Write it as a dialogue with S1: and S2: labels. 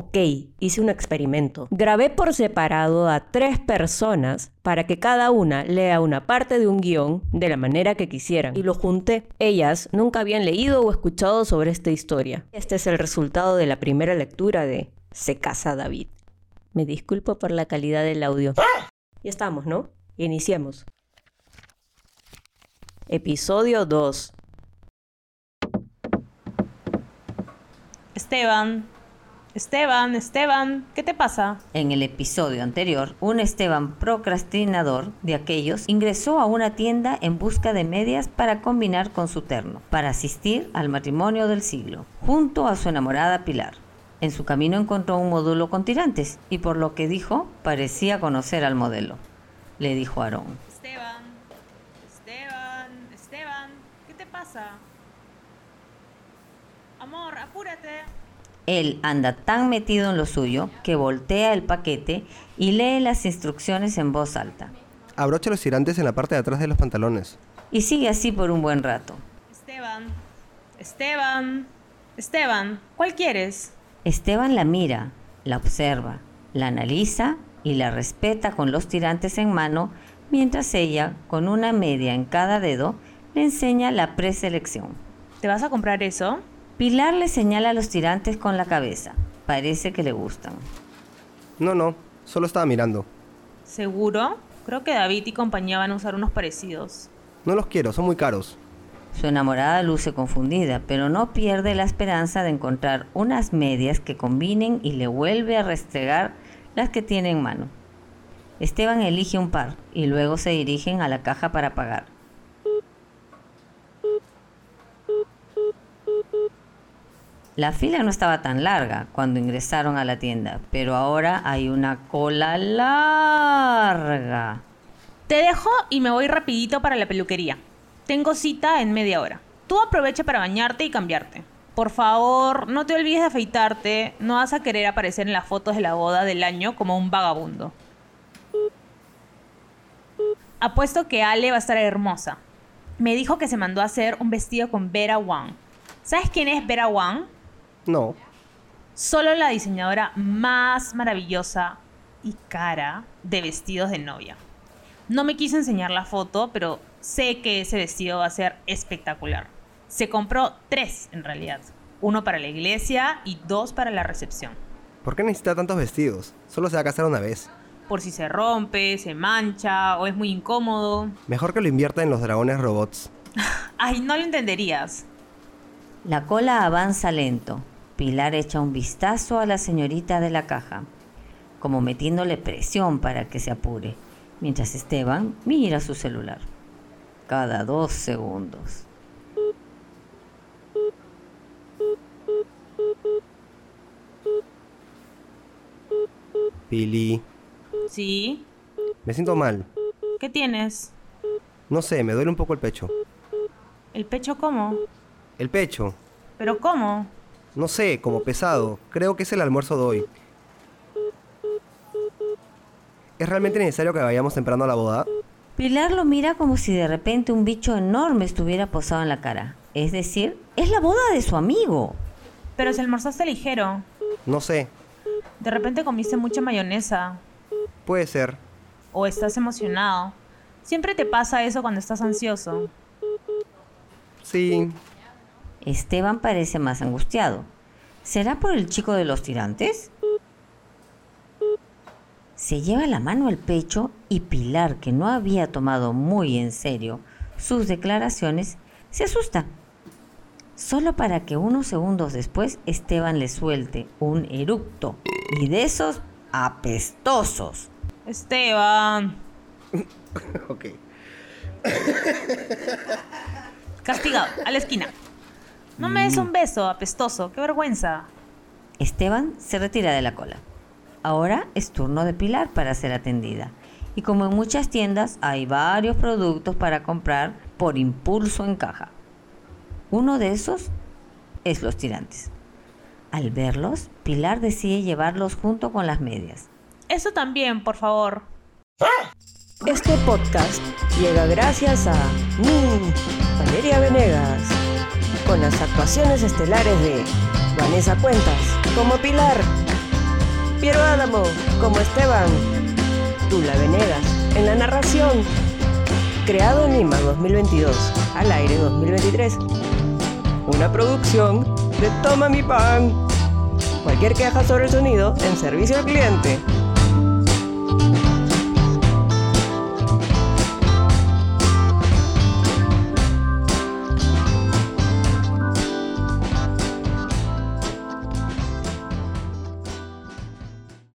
S1: Ok, hice un experimento. Grabé por separado a tres personas para que cada una lea una parte de un guion de la manera que quisieran y lo junté. Ellas nunca habían leído o escuchado sobre esta historia. Este es el resultado de la primera lectura de Se casa David. Me disculpo por la calidad del audio. Ya estamos, ¿no? Iniciemos. Episodio 2.
S2: Esteban, Esteban, Esteban, ¿qué te pasa?
S3: En el episodio anterior, un Esteban procrastinador de aquellos ingresó a una tienda en busca de medias para combinar con su terno, para asistir al matrimonio del siglo, junto a su enamorada Pilar. En su camino encontró un módulo con tirantes y por lo que dijo, parecía conocer al modelo. Le dijo Aarón.
S2: Esteban, Esteban, Esteban, ¿qué te pasa? Amor, apúrate.
S3: Él anda tan metido en lo suyo que voltea el paquete y lee las instrucciones en voz alta.
S4: Abrocha los tirantes en la parte de atrás de los pantalones.
S3: Y sigue así por un buen rato.
S2: Esteban, Esteban, Esteban, ¿cuál quieres?
S3: Esteban la mira, la observa, la analiza y la respeta con los tirantes en mano, mientras ella, con una media en cada dedo, le enseña la preselección.
S2: ¿Te vas a comprar eso?
S3: Pilar le señala los tirantes con la cabeza. Parece que le gustan.
S4: No, no, solo estaba mirando.
S2: ¿Seguro? Creo que David y compañía van a usar unos parecidos.
S4: No los quiero, son muy caros.
S3: Su enamorada luce confundida, pero no pierde la esperanza de encontrar unas medias que combinen y le vuelve a restregar las que tiene en mano. Esteban elige un par y luego se dirigen a la caja para pagar. La fila no estaba tan larga cuando ingresaron a la tienda, pero ahora hay una cola larga.
S2: Te dejo y me voy rapidito para la peluquería. Tengo cita en media hora. Tú aprovecha para bañarte y cambiarte. Por favor, no te olvides de afeitarte. No vas a querer aparecer en las fotos de la boda del año como un vagabundo. Apuesto que Ale va a estar hermosa. Me dijo que se mandó a hacer un vestido con Vera Wang. ¿Sabes quién es Vera Wang?
S4: No.
S2: Solo la diseñadora más maravillosa y cara de vestidos de novia. No me quise enseñar la foto, pero sé que ese vestido va a ser espectacular. Se compró tres en realidad. Uno para la iglesia y dos para la recepción.
S4: ¿Por qué necesita tantos vestidos? Solo se va a casar una vez.
S2: Por si se rompe, se mancha o es muy incómodo.
S4: Mejor que lo invierta en los dragones robots.
S2: Ay, no lo entenderías.
S3: La cola avanza lento. Pilar echa un vistazo a la señorita de la caja, como metiéndole presión para que se apure, mientras Esteban mira su celular. Cada dos segundos.
S4: Pili,
S2: ¿Sí?
S4: me siento mal.
S2: ¿Qué tienes?
S4: No sé, me duele un poco el pecho.
S2: ¿El pecho cómo?
S4: El pecho.
S2: ¿Pero cómo?
S4: No sé, como pesado. Creo que es el almuerzo de hoy. ¿Es realmente necesario que vayamos temprano a la boda?
S3: Pilar lo mira como si de repente un bicho enorme estuviera posado en la cara. Es decir, es la boda de su amigo.
S2: Pero si almorzaste ligero.
S4: No sé.
S2: De repente comiste mucha mayonesa.
S4: Puede ser.
S2: O estás emocionado. Siempre te pasa eso cuando estás ansioso.
S4: Sí.
S3: Esteban parece más angustiado. ¿Será por el chico de los tirantes? Se lleva la mano al pecho y Pilar, que no había tomado muy en serio sus declaraciones, se asusta. Solo para que unos segundos después Esteban le suelte un eructo y de esos apestosos.
S2: Esteban.
S4: ok.
S2: Castigado, a la esquina. No me des un beso, apestoso. Qué vergüenza.
S3: Esteban se retira de la cola. Ahora es turno de Pilar para ser atendida. Y como en muchas tiendas hay varios productos para comprar por impulso en caja. Uno de esos es los tirantes. Al verlos, Pilar decide llevarlos junto con las medias.
S2: Eso también, por favor.
S1: Este podcast llega gracias a mí, Valeria Venegas, con las actuaciones estelares de Vanessa Cuentas como Pilar, Piero Adamo, como Esteban. Tula Venegas, en la narración. Creado en Lima 2022, al aire 2023. Una producción de Toma mi pan. Cualquier queja sobre el sonido en servicio al cliente